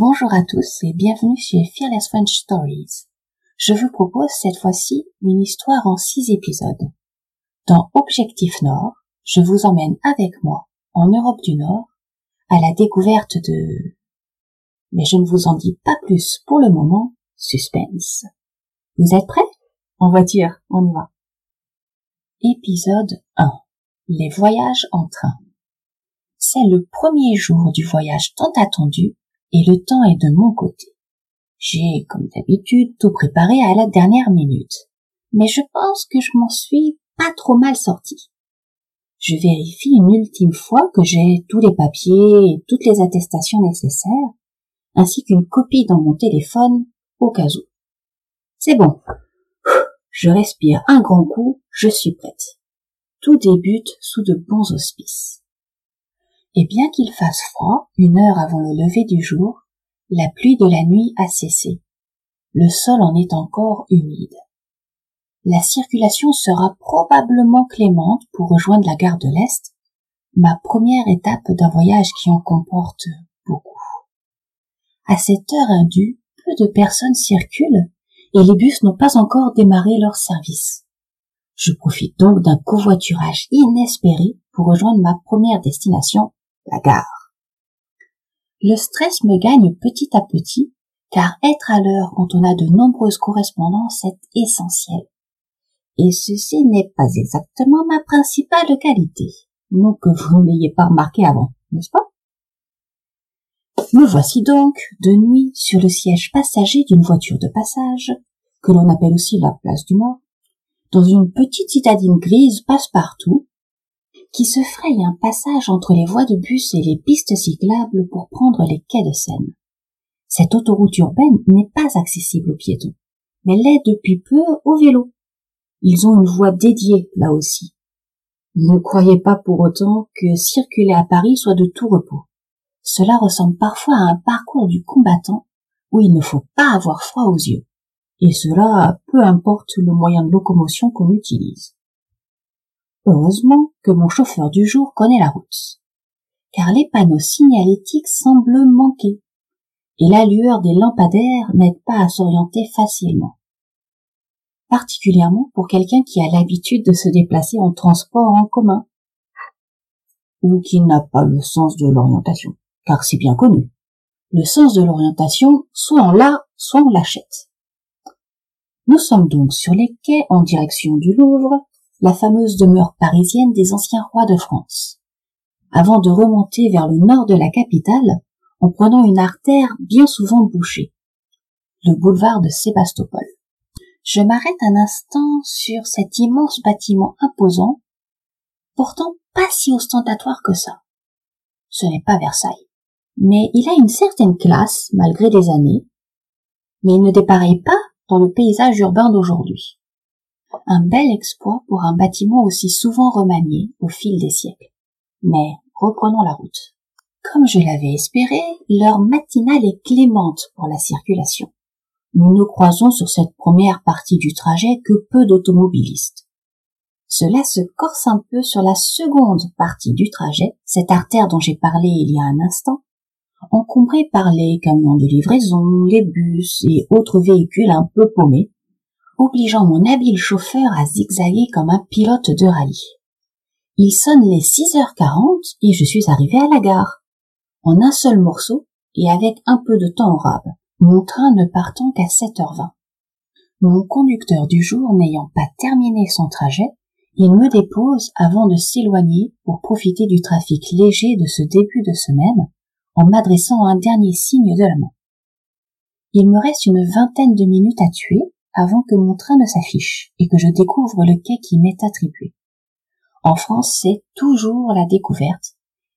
Bonjour à tous et bienvenue chez Fearless French Stories. Je vous propose cette fois-ci une histoire en six épisodes. Dans Objectif Nord, je vous emmène avec moi en Europe du Nord à la découverte de... Mais je ne vous en dis pas plus pour le moment, suspense. Vous êtes prêts? En voiture, on y va. Épisode 1. Les voyages en train. C'est le premier jour du voyage tant attendu et le temps est de mon côté. J'ai, comme d'habitude, tout préparé à la dernière minute. Mais je pense que je m'en suis pas trop mal sorti. Je vérifie une ultime fois que j'ai tous les papiers et toutes les attestations nécessaires, ainsi qu'une copie dans mon téléphone au cas où. C'est bon. Je respire un grand coup, je suis prête. Tout débute sous de bons auspices. Et bien qu'il fasse froid, une heure avant le lever du jour, la pluie de la nuit a cessé. Le sol en est encore humide. La circulation sera probablement clémente pour rejoindre la gare de l'Est, ma première étape d'un voyage qui en comporte beaucoup. À cette heure indue, peu de personnes circulent et les bus n'ont pas encore démarré leur service. Je profite donc d'un covoiturage inespéré pour rejoindre ma première destination, Le stress me gagne petit à petit, car être à l'heure quand on a de nombreuses correspondances est essentiel. Et ceci n'est pas exactement ma principale qualité. Non que vous ne l'ayez pas remarqué avant, n'est-ce pas? Me voici donc, de nuit, sur le siège passager d'une voiture de passage, que l'on appelle aussi la place du mort, dans une petite citadine grise passe-partout, qui se fraye un passage entre les voies de bus et les pistes cyclables pour prendre les quais de Seine. Cette autoroute urbaine n'est pas accessible aux piétons, mais l'est depuis peu aux vélos. Ils ont une voie dédiée là aussi. Ne croyez pas pour autant que circuler à Paris soit de tout repos. Cela ressemble parfois à un parcours du combattant où il ne faut pas avoir froid aux yeux. Et cela peu importe le moyen de locomotion qu'on utilise. Heureusement que mon chauffeur du jour connaît la route, car les panneaux signalétiques semblent manquer, et la lueur des lampadaires n'aide pas à s'orienter facilement. Particulièrement pour quelqu'un qui a l'habitude de se déplacer en transport en commun, ou qui n'a pas le sens de l'orientation, car c'est bien connu. Le sens de l'orientation, soit on l'a, soit on l'achète. Nous sommes donc sur les quais en direction du Louvre, la fameuse demeure parisienne des anciens rois de France, avant de remonter vers le nord de la capitale en prenant une artère bien souvent bouchée, le boulevard de Sébastopol. Je m'arrête un instant sur cet immense bâtiment imposant, pourtant pas si ostentatoire que ça. Ce n'est pas Versailles, mais il a une certaine classe malgré les années, mais il ne dépareille pas dans le paysage urbain d'aujourd'hui. Un bel exploit pour un bâtiment aussi souvent remanié au fil des siècles. Mais reprenons la route. Comme je l'avais espéré, l'heure matinale est clémente pour la circulation. Nous ne croisons sur cette première partie du trajet que peu d'automobilistes. Cela se corse un peu sur la seconde partie du trajet, cette artère dont j'ai parlé il y a un instant, encombrée par les camions de livraison, les bus et autres véhicules un peu paumés, obligeant mon habile chauffeur à zigzaguer comme un pilote de rallye. Il sonne les 6h40 et je suis arrivé à la gare. En un seul morceau et avec un peu de temps rab, mon train ne partant qu'à 7h20. Mon conducteur du jour n'ayant pas terminé son trajet, il me dépose avant de s'éloigner pour profiter du trafic léger de ce début de semaine en m'adressant un dernier signe de la main. Il me reste une vingtaine de minutes à tuer avant que mon train ne s'affiche et que je découvre le quai qui m'est attribué. En France, c'est toujours la découverte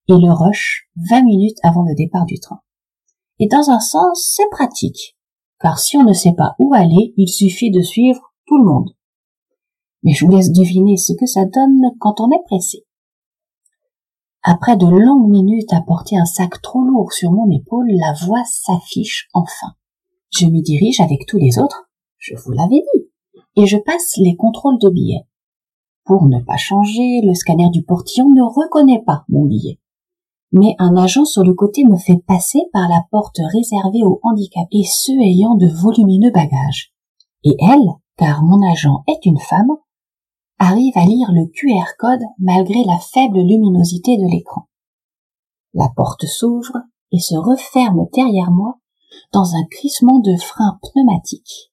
et le rush 20 minutes avant le départ du train. Et dans un sens, c'est pratique, car si on ne sait pas où aller, il suffit de suivre tout le monde. Mais je vous laisse deviner ce que ça donne quand on est pressé. Après de longues minutes à porter un sac trop lourd sur mon épaule, la voie s'affiche enfin. Je m'y dirige avec tous les autres je vous l'avais dit. Et je passe les contrôles de billets. Pour ne pas changer, le scanner du portillon ne reconnaît pas mon billet. mais un agent sur le côté me fait passer par la porte réservée aux handicapés et ceux ayant de volumineux bagages. Et elle, car mon agent est une femme, arrive à lire le QR code malgré la faible luminosité de l'écran. La porte s'ouvre et se referme derrière moi dans un crissement de frein pneumatique.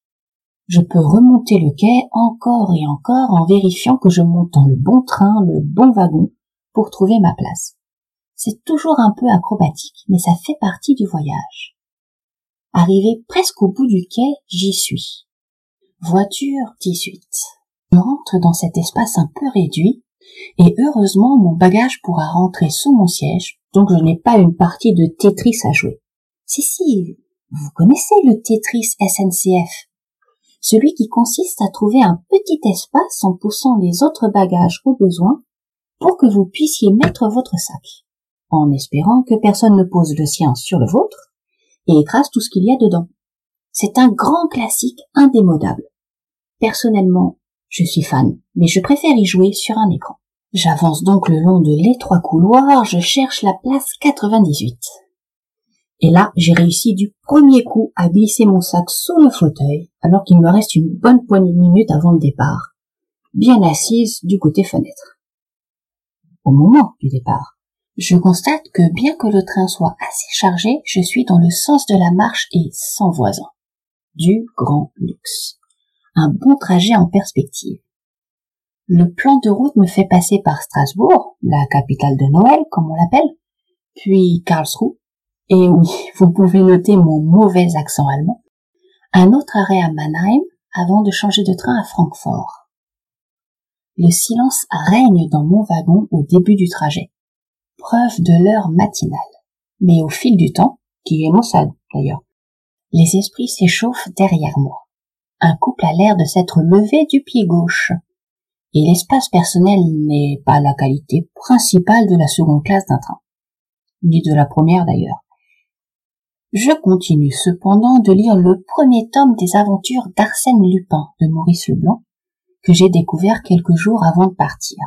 Je peux remonter le quai encore et encore en vérifiant que je monte dans le bon train, le bon wagon, pour trouver ma place. C'est toujours un peu acrobatique, mais ça fait partie du voyage. Arrivé presque au bout du quai, j'y suis. Voiture 18. Je rentre dans cet espace un peu réduit, et heureusement mon bagage pourra rentrer sous mon siège, donc je n'ai pas une partie de Tetris à jouer. Si, si, vous connaissez le Tetris SNCF, celui qui consiste à trouver un petit espace en poussant les autres bagages au besoin pour que vous puissiez mettre votre sac, en espérant que personne ne pose le sien sur le vôtre et écrase tout ce qu'il y a dedans. C'est un grand classique indémodable. Personnellement, je suis fan, mais je préfère y jouer sur un écran. J'avance donc le long de l'étroit couloir, je cherche la place 98. Et là, j'ai réussi du premier coup à glisser mon sac sous le fauteuil, alors qu'il me reste une bonne poignée de minutes avant le départ, bien assise du côté fenêtre. Au moment du départ, je constate que bien que le train soit assez chargé, je suis dans le sens de la marche et sans voisin. Du grand luxe. Un bon trajet en perspective. Le plan de route me fait passer par Strasbourg, la capitale de Noël, comme on l'appelle, puis Karlsruhe, et oui, vous pouvez noter mon mauvais accent allemand, un autre arrêt à Mannheim avant de changer de train à Francfort. Le silence règne dans mon wagon au début du trajet, preuve de l'heure matinale. Mais au fil du temps, qui est maussade d'ailleurs, les esprits s'échauffent derrière moi. Un couple a l'air de s'être levé du pied gauche, et l'espace personnel n'est pas la qualité principale de la seconde classe d'un train, ni de la première d'ailleurs. Je continue cependant de lire le premier tome des aventures d'Arsène Lupin de Maurice Leblanc, que j'ai découvert quelques jours avant de partir.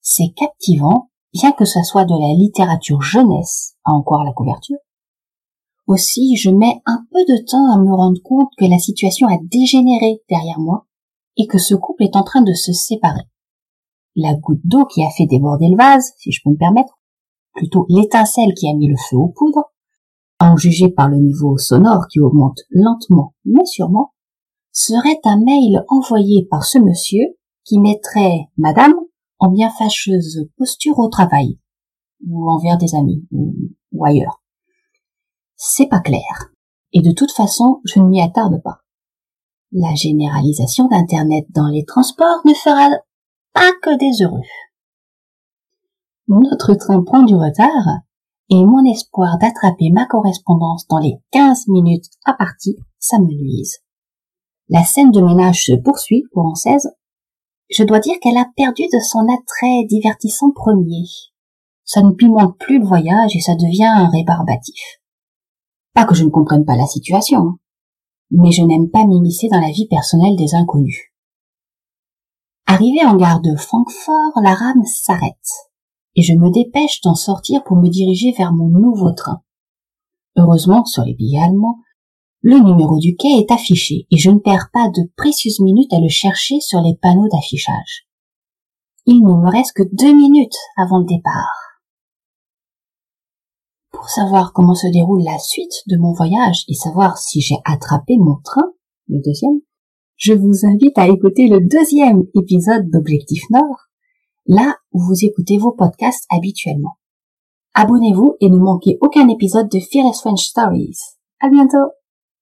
C'est captivant, bien que ce soit de la littérature jeunesse, à encore la couverture. Aussi, je mets un peu de temps à me rendre compte que la situation a dégénéré derrière moi et que ce couple est en train de se séparer. La goutte d'eau qui a fait déborder le vase, si je peux me permettre, plutôt l'étincelle qui a mis le feu aux poudres, en juger par le niveau sonore qui augmente lentement mais sûrement, serait un mail envoyé par ce monsieur qui mettrait Madame en bien fâcheuse posture au travail, ou envers des amis, ou, ou ailleurs. C'est pas clair. Et de toute façon, je ne m'y attarde pas. La généralisation d'Internet dans les transports ne fera pas que des heureux. Notre train prend du retard et mon espoir d'attraper ma correspondance dans les 15 minutes à partie, ça me nuise. La scène de ménage se poursuit pour 16. Je dois dire qu'elle a perdu de son attrait divertissant premier. Ça ne pimente plus le voyage et ça devient un rébarbatif. Pas que je ne comprenne pas la situation, hein. mais je n'aime pas m'immiscer dans la vie personnelle des inconnus. Arrivé en gare de Francfort, la rame s'arrête et je me dépêche d'en sortir pour me diriger vers mon nouveau train. Heureusement, sur les billets allemands, le numéro du quai est affiché et je ne perds pas de précieuses minutes à le chercher sur les panneaux d'affichage. Il ne me reste que deux minutes avant le départ. Pour savoir comment se déroule la suite de mon voyage et savoir si j'ai attrapé mon train, le deuxième, je vous invite à écouter le deuxième épisode d'Objectif Nord là où vous écoutez vos podcasts habituellement. Abonnez-vous et ne manquez aucun épisode de Fearless French Stories. À bientôt!